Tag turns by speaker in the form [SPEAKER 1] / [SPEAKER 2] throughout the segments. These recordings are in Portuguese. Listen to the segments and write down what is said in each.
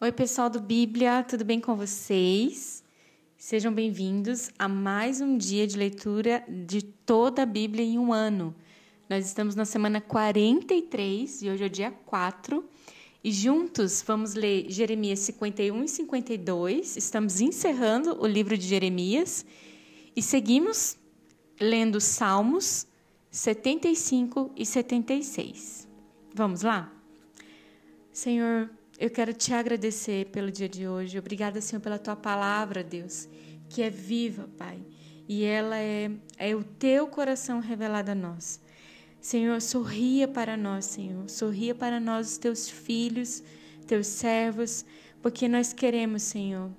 [SPEAKER 1] Oi, pessoal do Bíblia, tudo bem com vocês? Sejam bem-vindos a mais um dia de leitura de toda a Bíblia em um ano. Nós estamos na semana 43 e hoje é o dia 4. E juntos vamos ler Jeremias 51 e 52. Estamos encerrando o livro de Jeremias e seguimos lendo Salmos 75 e 76. Vamos lá? Senhor, eu quero te agradecer pelo dia de hoje. Obrigada, Senhor, pela tua palavra, Deus, que é viva, Pai. E ela é, é o teu coração revelado a nós. Senhor, sorria para nós, Senhor. Sorria para nós, os teus filhos, teus servos, porque nós queremos, Senhor,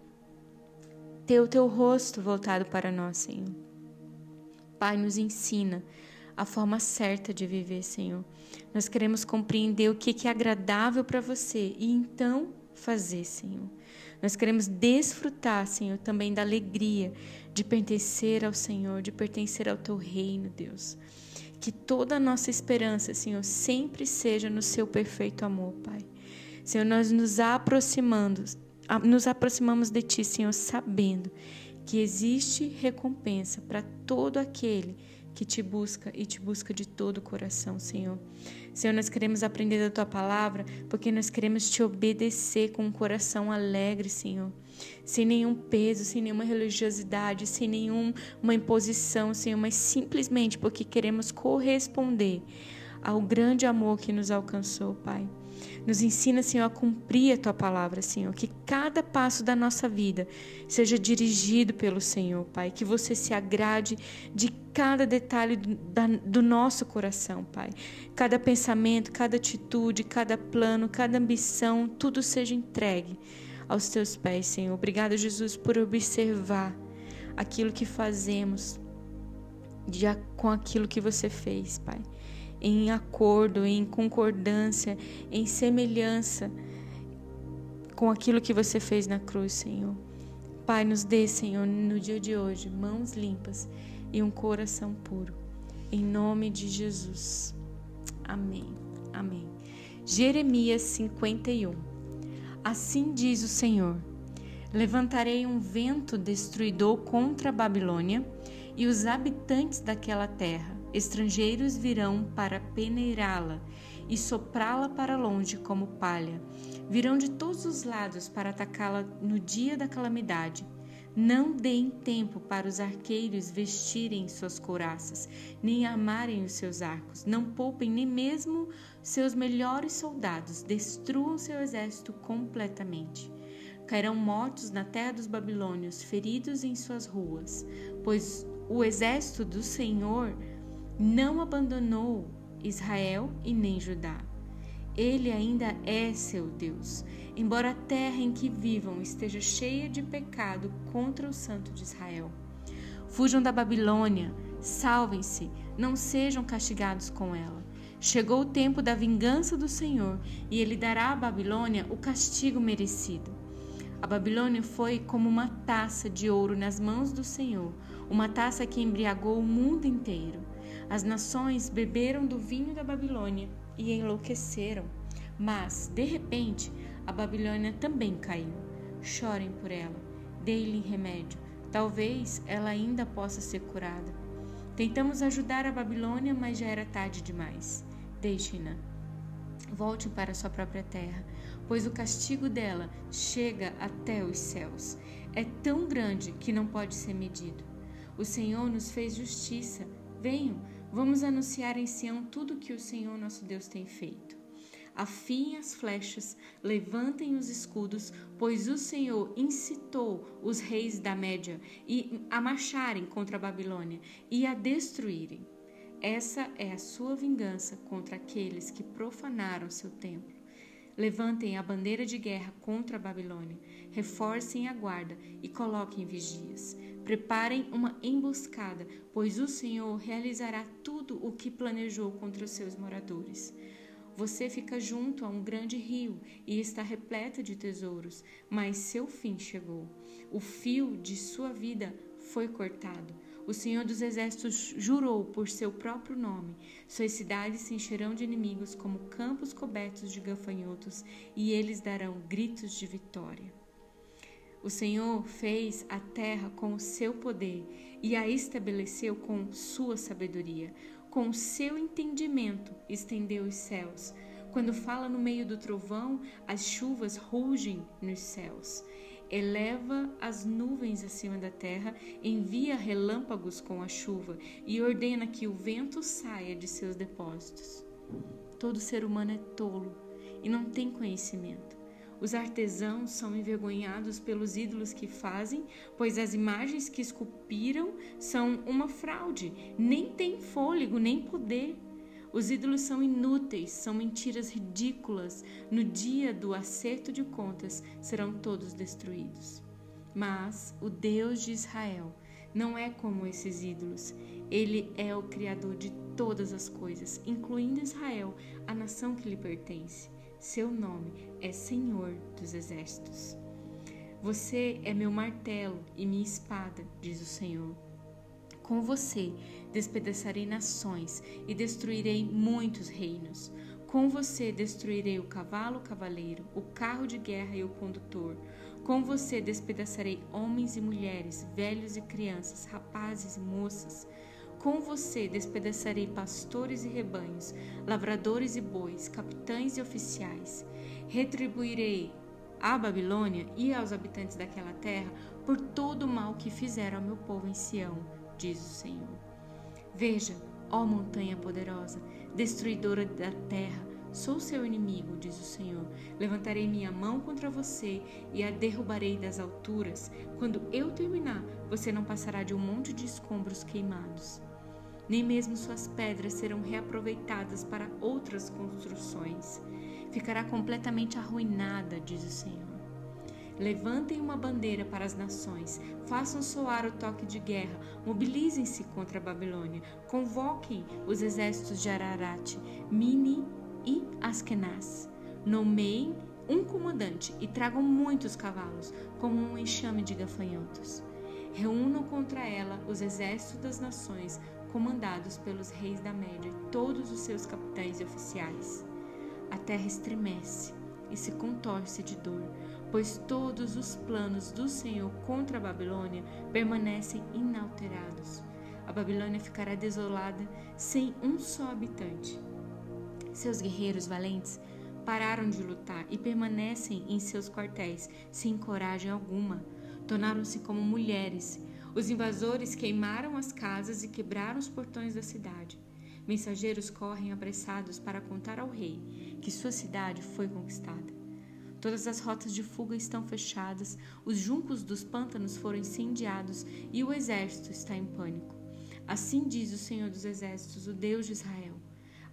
[SPEAKER 1] ter o teu rosto voltado para nós, Senhor. Pai, nos ensina a forma certa de viver, Senhor. Nós queremos compreender o que é agradável para você e então fazer, Senhor. Nós queremos desfrutar, Senhor, também da alegria de pertencer ao Senhor, de pertencer ao teu reino, Deus. Que toda a nossa esperança, Senhor, sempre seja no seu perfeito amor, Pai. Senhor, nós nos aproximando, nos aproximamos de ti, Senhor, sabendo que existe recompensa para todo aquele que te busca e te busca de todo o coração, Senhor. Senhor, nós queremos aprender da tua palavra porque nós queremos te obedecer com um coração alegre, Senhor. Sem nenhum peso, sem nenhuma religiosidade, sem nenhuma imposição, Senhor, mas simplesmente porque queremos corresponder ao grande amor que nos alcançou, Pai. Nos ensina, Senhor, a cumprir a tua palavra, Senhor. Que cada passo da nossa vida seja dirigido pelo Senhor, Pai. Que você se agrade de cada detalhe do nosso coração, Pai. Cada pensamento, cada atitude, cada plano, cada ambição, tudo seja entregue aos teus pés, Senhor. Obrigado, Jesus, por observar aquilo que fazemos com aquilo que você fez, Pai em acordo, em concordância, em semelhança com aquilo que você fez na cruz, Senhor. Pai, nos dê, Senhor, no dia de hoje, mãos limpas e um coração puro. Em nome de Jesus. Amém. Amém. Jeremias 51. Assim diz o Senhor: Levantarei um vento destruidor contra a Babilônia e os habitantes daquela terra Estrangeiros virão para peneirá-la e soprá-la para longe como palha. Virão de todos os lados para atacá-la no dia da calamidade. Não deem tempo para os arqueiros vestirem suas couraças, nem armarem os seus arcos. Não poupem nem mesmo seus melhores soldados. Destruam seu exército completamente. Cairão mortos na terra dos babilônios, feridos em suas ruas, pois o exército do Senhor não abandonou Israel e nem Judá. Ele ainda é seu Deus, embora a terra em que vivam esteja cheia de pecado contra o Santo de Israel. Fujam da Babilônia, salvem-se, não sejam castigados com ela. Chegou o tempo da vingança do Senhor, e ele dará à Babilônia o castigo merecido. A Babilônia foi como uma taça de ouro nas mãos do Senhor, uma taça que embriagou o mundo inteiro. As nações beberam do vinho da Babilônia e enlouqueceram. Mas, de repente, a Babilônia também caiu. Chorem por ela, deem-lhe remédio. Talvez ela ainda possa ser curada. Tentamos ajudar a Babilônia, mas já era tarde demais. Deixem-na. Volte para sua própria terra, pois o castigo dela chega até os céus. É tão grande que não pode ser medido. O Senhor nos fez justiça. Venham, Vamos anunciar em Sião tudo que o Senhor nosso Deus tem feito. Afiem as flechas, levantem os escudos, pois o Senhor incitou os reis da Média a marcharem contra a Babilônia e a destruírem. Essa é a sua vingança contra aqueles que profanaram seu templo. Levantem a bandeira de guerra contra a Babilônia, reforcem a guarda e coloquem vigias. Preparem uma emboscada, pois o Senhor realizará tudo o que planejou contra os seus moradores. Você fica junto a um grande rio e está repleta de tesouros, mas seu fim chegou. O fio de sua vida foi cortado. O Senhor dos Exércitos jurou por seu próprio nome: suas cidades se encherão de inimigos como campos cobertos de gafanhotos, e eles darão gritos de vitória. O Senhor fez a terra com o seu poder e a estabeleceu com sua sabedoria. Com o seu entendimento, estendeu os céus. Quando fala no meio do trovão, as chuvas rugem nos céus eleva as nuvens acima da terra, envia relâmpagos com a chuva e ordena que o vento saia de seus depósitos. Todo ser humano é tolo e não tem conhecimento. Os artesãos são envergonhados pelos ídolos que fazem, pois as imagens que esculpiram são uma fraude, nem têm fôlego, nem poder. Os ídolos são inúteis, são mentiras ridículas. No dia do acerto de contas serão todos destruídos. Mas o Deus de Israel não é como esses ídolos. Ele é o Criador de todas as coisas, incluindo Israel, a nação que lhe pertence. Seu nome é Senhor dos Exércitos. Você é meu martelo e minha espada, diz o Senhor. Com você despedaçarei nações e destruirei muitos reinos. Com você destruirei o cavalo, o cavaleiro, o carro de guerra e o condutor. Com você despedaçarei homens e mulheres, velhos e crianças, rapazes e moças. Com você despedaçarei pastores e rebanhos, lavradores e bois, capitães e oficiais. Retribuirei à Babilônia e aos habitantes daquela terra por todo o mal que fizeram ao meu povo em Sião diz o Senhor. Veja, ó montanha poderosa, destruidora da terra, sou seu inimigo, diz o Senhor. Levantarei minha mão contra você e a derrubarei das alturas. Quando eu terminar, você não passará de um monte de escombros queimados. Nem mesmo suas pedras serão reaproveitadas para outras construções. Ficará completamente arruinada, diz o Senhor. Levantem uma bandeira para as nações, façam soar o toque de guerra, mobilizem-se contra a Babilônia, convoquem os exércitos de Ararat, Mini e Askenaz. Nomeiem um comandante e tragam muitos cavalos, como um enxame de gafanhotos. Reúnam contra ela os exércitos das nações, comandados pelos reis da Média e todos os seus capitães e oficiais. A terra estremece e se contorce de dor pois todos os planos do Senhor contra a Babilônia permanecem inalterados. A Babilônia ficará desolada sem um só habitante. Seus guerreiros valentes pararam de lutar e permanecem em seus quartéis sem coragem alguma. Tornaram-se como mulheres. Os invasores queimaram as casas e quebraram os portões da cidade. Mensageiros correm apressados para contar ao rei que sua cidade foi conquistada. Todas as rotas de fuga estão fechadas, os juncos dos pântanos foram incendiados e o exército está em pânico. Assim diz o Senhor dos Exércitos, o Deus de Israel: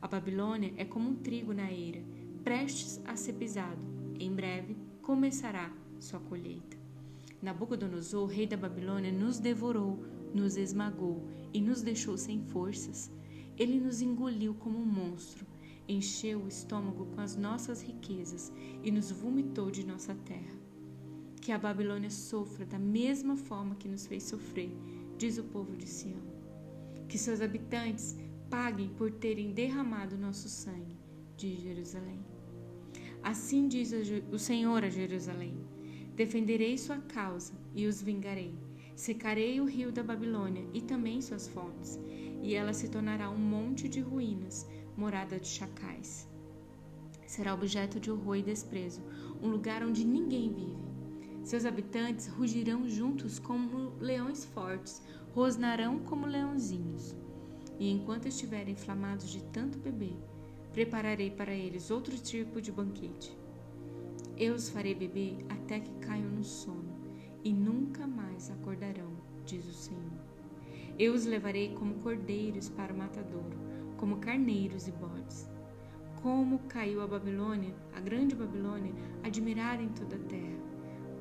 [SPEAKER 1] A Babilônia é como um trigo na eira, prestes a ser pisado. Em breve começará sua colheita. Nabucodonosor, rei da Babilônia, nos devorou, nos esmagou e nos deixou sem forças. Ele nos engoliu como um monstro encheu o estômago com as nossas riquezas e nos vomitou de nossa terra. Que a Babilônia sofra da mesma forma que nos fez sofrer, diz o povo de Sião. Que seus habitantes paguem por terem derramado nosso sangue, diz Jerusalém. Assim diz o Senhor a Jerusalém: Defenderei sua causa e os vingarei. Secarei o rio da Babilônia e também suas fontes, e ela se tornará um monte de ruínas morada de chacais. Será objeto de horror e desprezo, um lugar onde ninguém vive. Seus habitantes rugirão juntos como leões fortes, rosnarão como leãozinhos. E enquanto estiverem inflamados de tanto beber, prepararei para eles outro tipo de banquete. Eu os farei beber até que caiam no sono, e nunca mais acordarão, diz o Senhor. Eu os levarei como cordeiros para o matadouro, como carneiros e bodes. Como caiu a Babilônia, a grande Babilônia, admirada em toda a terra.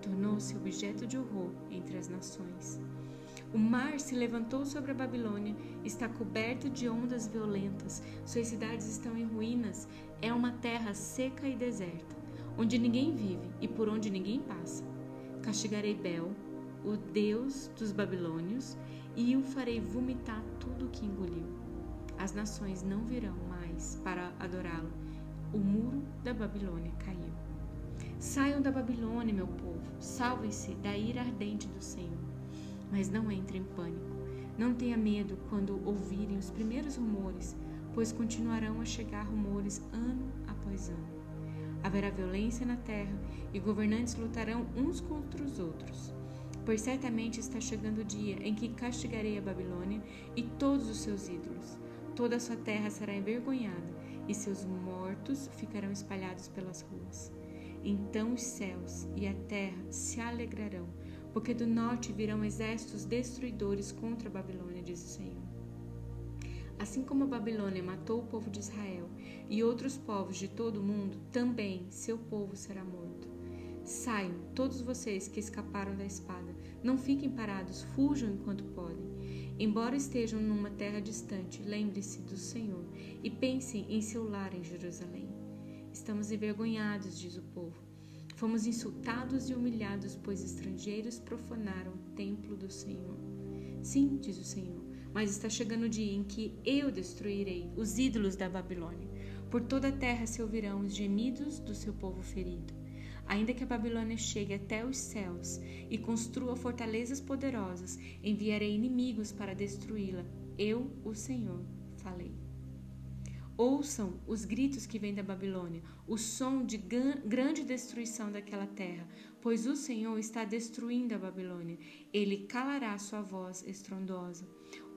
[SPEAKER 1] Tornou-se objeto de horror entre as nações. O mar se levantou sobre a Babilônia, está coberto de ondas violentas, suas cidades estão em ruínas, é uma terra seca e deserta, onde ninguém vive e por onde ninguém passa. Castigarei Bel, o Deus dos babilônios, e o farei vomitar tudo o que engoliu. As nações não virão mais para adorá-lo. O muro da Babilônia caiu. Saiam da Babilônia, meu povo, salvem-se da ira ardente do Senhor. Mas não entrem em pânico. Não tenha medo quando ouvirem os primeiros rumores, pois continuarão a chegar rumores ano após ano. Haverá violência na terra e governantes lutarão uns contra os outros. Pois certamente está chegando o dia em que castigarei a Babilônia e todos os seus ídolos. Toda a sua terra será envergonhada e seus mortos ficarão espalhados pelas ruas. Então os céus e a terra se alegrarão, porque do norte virão exércitos destruidores contra a Babilônia, diz o Senhor. Assim como a Babilônia matou o povo de Israel e outros povos de todo o mundo, também seu povo será morto. Saiam, todos vocês que escaparam da espada, não fiquem parados, fujam enquanto podem. Embora estejam numa terra distante, lembre-se do Senhor e pensem em seu lar em Jerusalém. Estamos envergonhados, diz o povo. Fomos insultados e humilhados, pois estrangeiros profanaram o templo do Senhor. Sim, diz o Senhor, mas está chegando o dia em que eu destruirei os ídolos da Babilônia. Por toda a terra se ouvirão os gemidos do seu povo ferido. Ainda que a Babilônia chegue até os céus e construa fortalezas poderosas, enviarei inimigos para destruí-la. Eu, o Senhor, falei. Ouçam os gritos que vêm da Babilônia, o som de grande destruição daquela terra, pois o Senhor está destruindo a Babilônia. Ele calará sua voz estrondosa.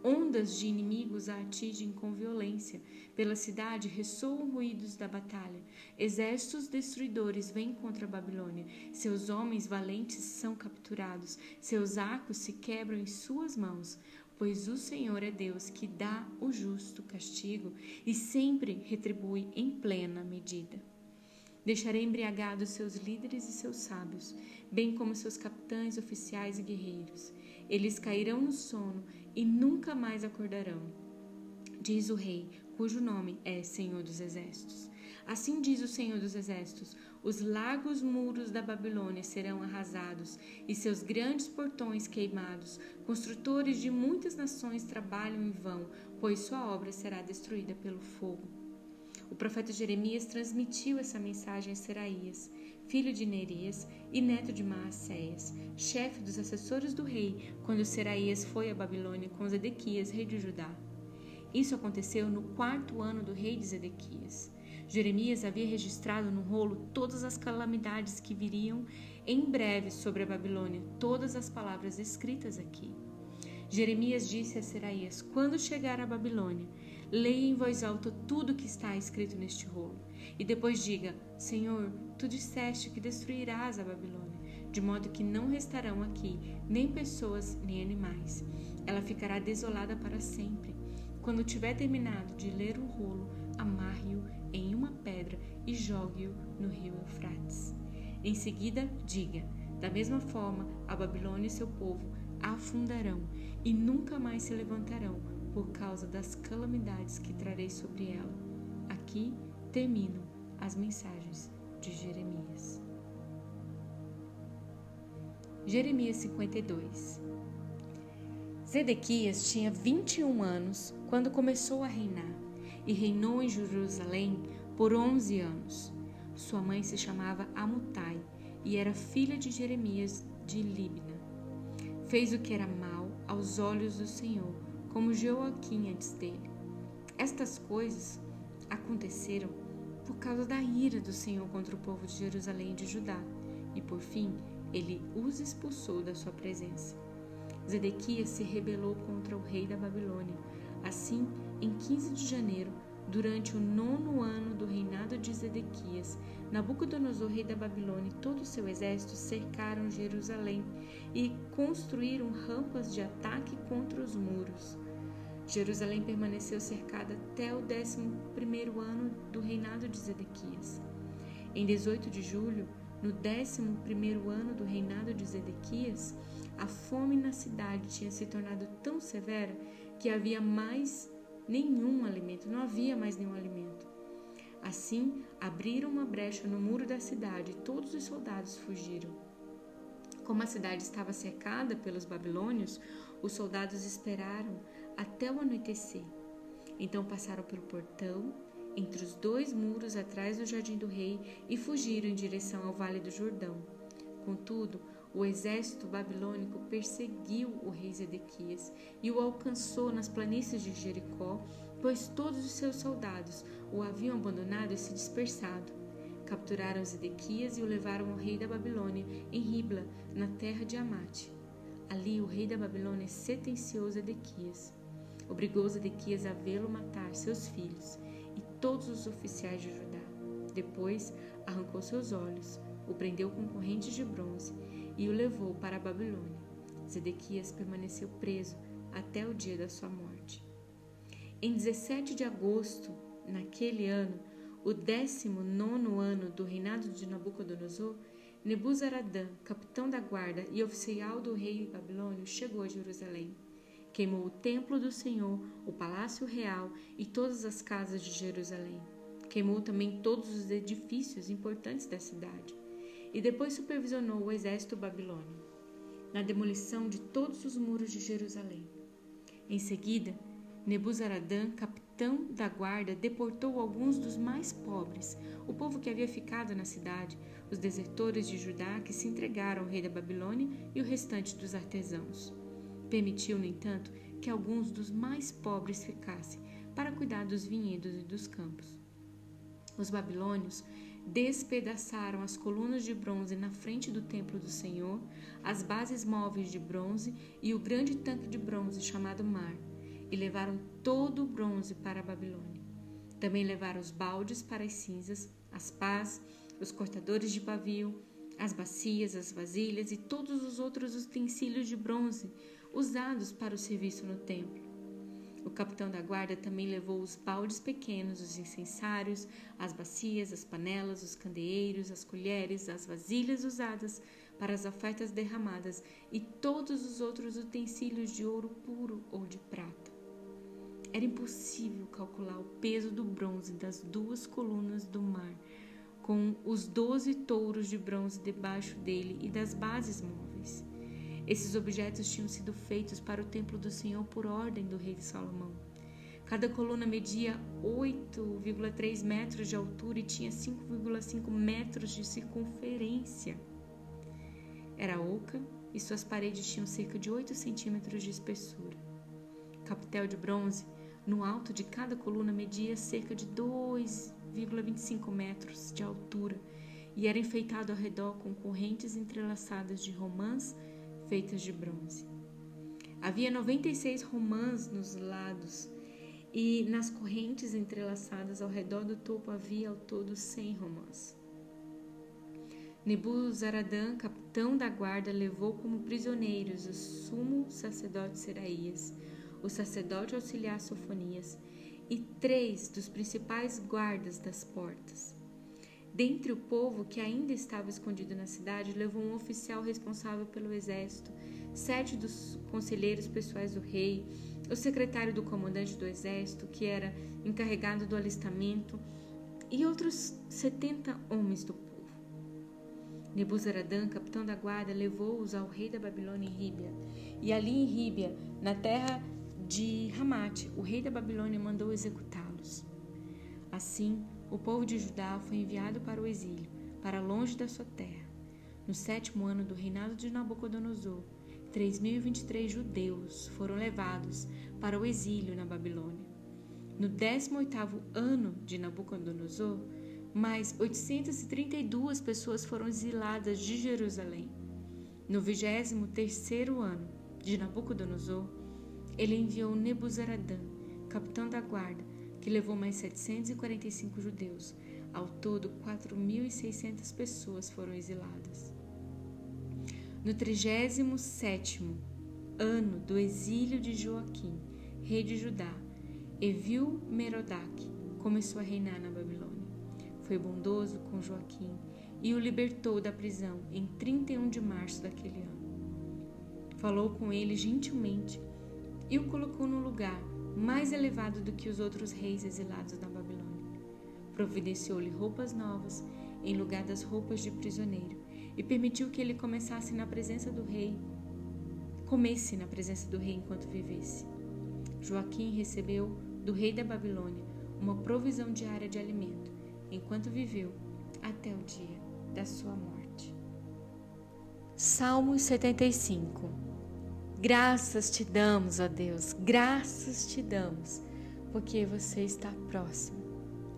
[SPEAKER 1] Ondas de inimigos a atingem com violência. Pela cidade ressoam ruídos da batalha. Exércitos destruidores vêm contra a Babilônia. Seus homens valentes são capturados. Seus arcos se quebram em suas mãos pois o Senhor é Deus que dá o justo castigo e sempre retribui em plena medida. Deixarei embriagados seus líderes e seus sábios, bem como seus capitães, oficiais e guerreiros. Eles cairão no sono e nunca mais acordarão. Diz o rei, cujo nome é Senhor dos Exércitos. Assim diz o Senhor dos Exércitos: os largos muros da Babilônia serão arrasados e seus grandes portões queimados. Construtores de muitas nações trabalham em vão, pois sua obra será destruída pelo fogo. O profeta Jeremias transmitiu essa mensagem a Seraías, filho de Nerias e neto de Maacéias, chefe dos assessores do rei, quando Seraías foi a Babilônia com Zedequias, rei de Judá. Isso aconteceu no quarto ano do rei de Zedequias. Jeremias havia registrado no rolo todas as calamidades que viriam em breve sobre a Babilônia, todas as palavras escritas aqui. Jeremias disse a Seraías: Quando chegar a Babilônia, leia em voz alta tudo o que está escrito neste rolo. E depois diga: Senhor, tu disseste que destruirás a Babilônia, de modo que não restarão aqui nem pessoas nem animais. Ela ficará desolada para sempre. Quando tiver terminado de ler o rolo, amarre-o em uma pedra e jogue-o no rio Eufrates. Em seguida, diga: da mesma forma, a Babilônia e seu povo afundarão e nunca mais se levantarão por causa das calamidades que trarei sobre ela. Aqui terminam as mensagens de Jeremias. Jeremias 52 Zedequias tinha 21 anos quando começou a reinar e reinou em Jerusalém por onze anos. Sua mãe se chamava Amutai e era filha de Jeremias de Libna. Fez o que era mal aos olhos do Senhor, como Joaquim antes dele. Estas coisas aconteceram por causa da ira do Senhor contra o povo de Jerusalém e de Judá, e por fim ele os expulsou da sua presença. Zedequias se rebelou contra o rei da Babilônia. Assim, em 15 de janeiro, durante o nono ano do reinado de Zedequias, Nabucodonosor, rei da Babilônia, e todo o seu exército cercaram Jerusalém e construíram rampas de ataque contra os muros. Jerusalém permaneceu cercada até o décimo primeiro ano do reinado de Zedequias. Em 18 de julho, no décimo primeiro ano do reinado de Zedequias, a fome na cidade tinha se tornado tão severa que havia mais nenhum alimento, não havia mais nenhum alimento. Assim, abriram uma brecha no muro da cidade e todos os soldados fugiram. Como a cidade estava cercada pelos babilônios, os soldados esperaram até o anoitecer. Então passaram pelo portão, entre os dois muros atrás do jardim do rei, e fugiram em direção ao vale do Jordão. Contudo, o exército babilônico perseguiu o rei Zedequias e o alcançou nas planícies de Jericó, pois todos os seus soldados o haviam abandonado e se dispersado. Capturaram Zedequias e o levaram ao rei da Babilônia, em Ribla, na terra de Amate. Ali o rei da Babilônia sentenciou Zedequias. Obrigou Zedequias a vê-lo matar seus filhos e todos os oficiais de Judá. Depois arrancou seus olhos, o prendeu com correntes de bronze e o levou para a Babilônia. Zedequias permaneceu preso até o dia da sua morte. Em 17 de agosto, naquele ano, o décimo nono ano do reinado de Nabucodonosor, Nebuzaradã, capitão da guarda e oficial do rei babilônio, chegou a Jerusalém. Queimou o templo do Senhor, o palácio real e todas as casas de Jerusalém. Queimou também todos os edifícios importantes da cidade e depois supervisionou o exército babilônio na demolição de todos os muros de Jerusalém. Em seguida, Nebuzaradã, capitão da guarda, deportou alguns dos mais pobres, o povo que havia ficado na cidade, os desertores de Judá que se entregaram ao rei da Babilônia e o restante dos artesãos. Permitiu, no entanto, que alguns dos mais pobres ficassem para cuidar dos vinhedos e dos campos. Os babilônios despedaçaram as colunas de bronze na frente do templo do Senhor, as bases móveis de bronze e o grande tanque de bronze chamado Mar, e levaram todo o bronze para a Babilônia. Também levaram os baldes para as cinzas, as pás, os cortadores de pavio, as bacias, as vasilhas e todos os outros utensílios de bronze usados para o serviço no templo. O capitão da guarda também levou os baldes pequenos, os incensários, as bacias, as panelas, os candeeiros, as colheres, as vasilhas usadas para as ofertas derramadas e todos os outros utensílios de ouro puro ou de prata. Era impossível calcular o peso do bronze das duas colunas do mar, com os doze touros de bronze debaixo dele e das bases móveis. Esses objetos tinham sido feitos para o templo do Senhor por ordem do rei Salomão. Cada coluna media 8,3 metros de altura e tinha 5,5 metros de circunferência. Era oca e suas paredes tinham cerca de 8 centímetros de espessura. Capitel de bronze, no alto de cada coluna, media cerca de 2,25 metros de altura e era enfeitado ao redor com correntes entrelaçadas de romãs feitas de bronze. Havia 96 romãs nos lados e nas correntes entrelaçadas ao redor do topo havia ao todo 100 romãs. Nebuzaradã, capitão da guarda, levou como prisioneiros o sumo sacerdote Seraías, o sacerdote auxiliar Sofonias e três dos principais guardas das portas. Dentre o povo que ainda estava escondido na cidade, levou um oficial responsável pelo exército, sete dos conselheiros pessoais do rei, o secretário do comandante do exército, que era encarregado do alistamento, e outros setenta homens do povo. Nebuzaradã, capitão da guarda, levou-os ao rei da Babilônia em Ríbia. E ali em Ríbia, na terra de Ramate, o rei da Babilônia mandou executá-los. Assim, o povo de Judá foi enviado para o exílio, para longe da sua terra. No sétimo ano do reinado de Nabucodonosor, 3.023 judeus foram levados para o exílio na Babilônia. No 18º ano de Nabucodonosor, mais 832 pessoas foram exiladas de Jerusalém. No 23º ano de Nabucodonosor, ele enviou Nebuzaradã, capitão da guarda, que levou mais 745 judeus. Ao todo, 4.600 pessoas foram exiladas. No 37 ano do exílio de Joaquim, rei de Judá, Evil Merodach começou a reinar na Babilônia. Foi bondoso com Joaquim e o libertou da prisão em 31 de março daquele ano. Falou com ele gentilmente e o colocou no lugar mais elevado do que os outros reis exilados na Babilônia. Providenciou-lhe roupas novas em lugar das roupas de prisioneiro e permitiu que ele começasse na presença do rei, comesse na presença do rei enquanto vivesse. Joaquim recebeu do rei da Babilônia uma provisão diária de alimento, enquanto viveu até o dia da sua morte. Salmos 75 Graças te damos, ó Deus, graças te damos, porque você está próximo.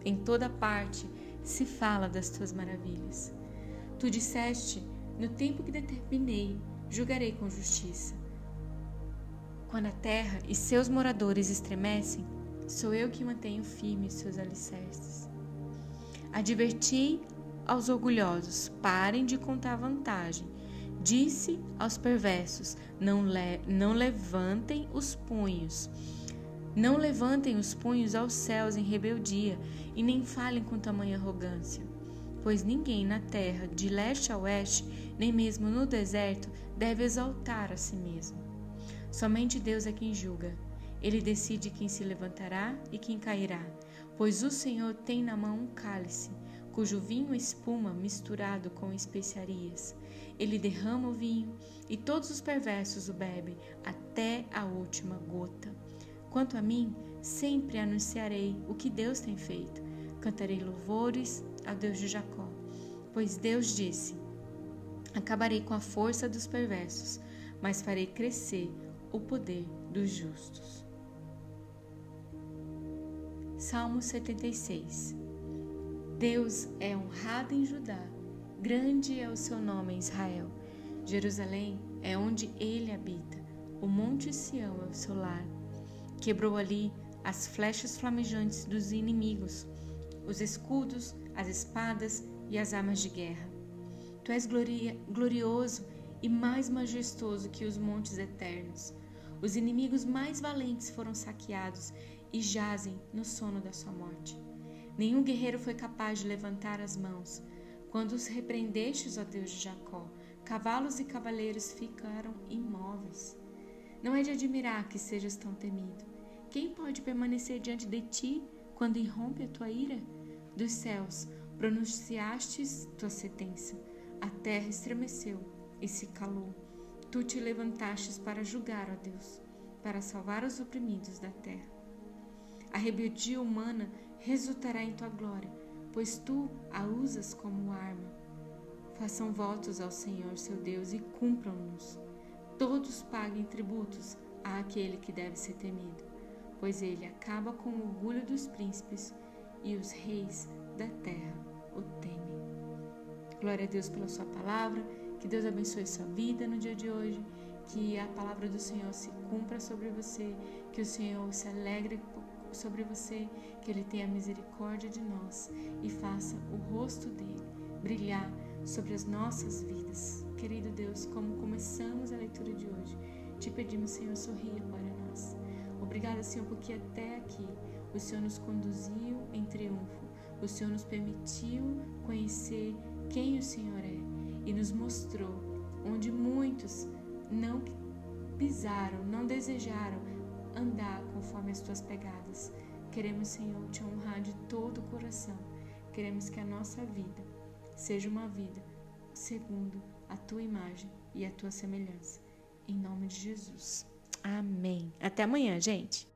[SPEAKER 1] Em toda parte se fala das tuas maravilhas. Tu disseste: No tempo que determinei, julgarei com justiça. Quando a terra e seus moradores estremecem, sou eu que mantenho firmes seus alicerces. Adverti aos orgulhosos: parem de contar vantagem. Disse aos perversos: não, le não levantem os punhos. Não levantem os punhos aos céus em rebeldia e nem falem com tamanha arrogância pois ninguém na terra, de leste a oeste, nem mesmo no deserto, deve exaltar a si mesmo. Somente Deus é quem julga. Ele decide quem se levantará e quem cairá, pois o Senhor tem na mão um cálice, cujo vinho espuma misturado com especiarias. Ele derrama o vinho e todos os perversos o bebem até a última gota. Quanto a mim, sempre anunciarei o que Deus tem feito. Cantarei louvores a Deus de Jacó. Pois Deus disse: Acabarei com a força dos perversos, mas farei crescer o poder dos justos. Salmo 76 Deus é honrado em Judá, grande é o seu nome em Israel. Jerusalém é onde ele habita, o Monte Sião é o seu lar. Quebrou ali as flechas flamejantes dos inimigos, os escudos as espadas e as armas de guerra. Tu és gloria, glorioso e mais majestoso que os montes eternos. Os inimigos mais valentes foram saqueados e jazem no sono da sua morte. Nenhum guerreiro foi capaz de levantar as mãos. Quando os repreendestes, ó Deus de Jacó, cavalos e cavaleiros ficaram imóveis. Não é de admirar que sejas tão temido. Quem pode permanecer diante de ti quando irrompe a tua ira? Dos céus pronunciastes tua sentença, a terra estremeceu e se calou. Tu te levantastes para julgar, ó Deus, para salvar os oprimidos da terra. A rebeldia humana resultará em tua glória, pois tu a usas como arma. Façam votos ao Senhor seu Deus e cumpram-nos. Todos paguem tributos àquele que deve ser temido, pois ele acaba com o orgulho dos príncipes e os reis da terra o temem. Glória a Deus pela sua palavra, que Deus abençoe sua vida no dia de hoje, que a palavra do Senhor se cumpra sobre você, que o Senhor se alegre sobre você, que Ele tenha misericórdia de nós e faça o rosto dele brilhar sobre as nossas vidas. Querido Deus, como começamos a leitura de hoje, te pedimos, Senhor, sorria para nós. Obrigada, Senhor, porque até aqui o Senhor nos conduziu em triunfo. O Senhor nos permitiu conhecer quem o Senhor é e nos mostrou onde muitos não pisaram, não desejaram andar conforme as tuas pegadas. Queremos, Senhor, te honrar de todo o coração. Queremos que a nossa vida seja uma vida segundo a tua imagem e a tua semelhança. Em nome de Jesus. Amém. Até amanhã, gente.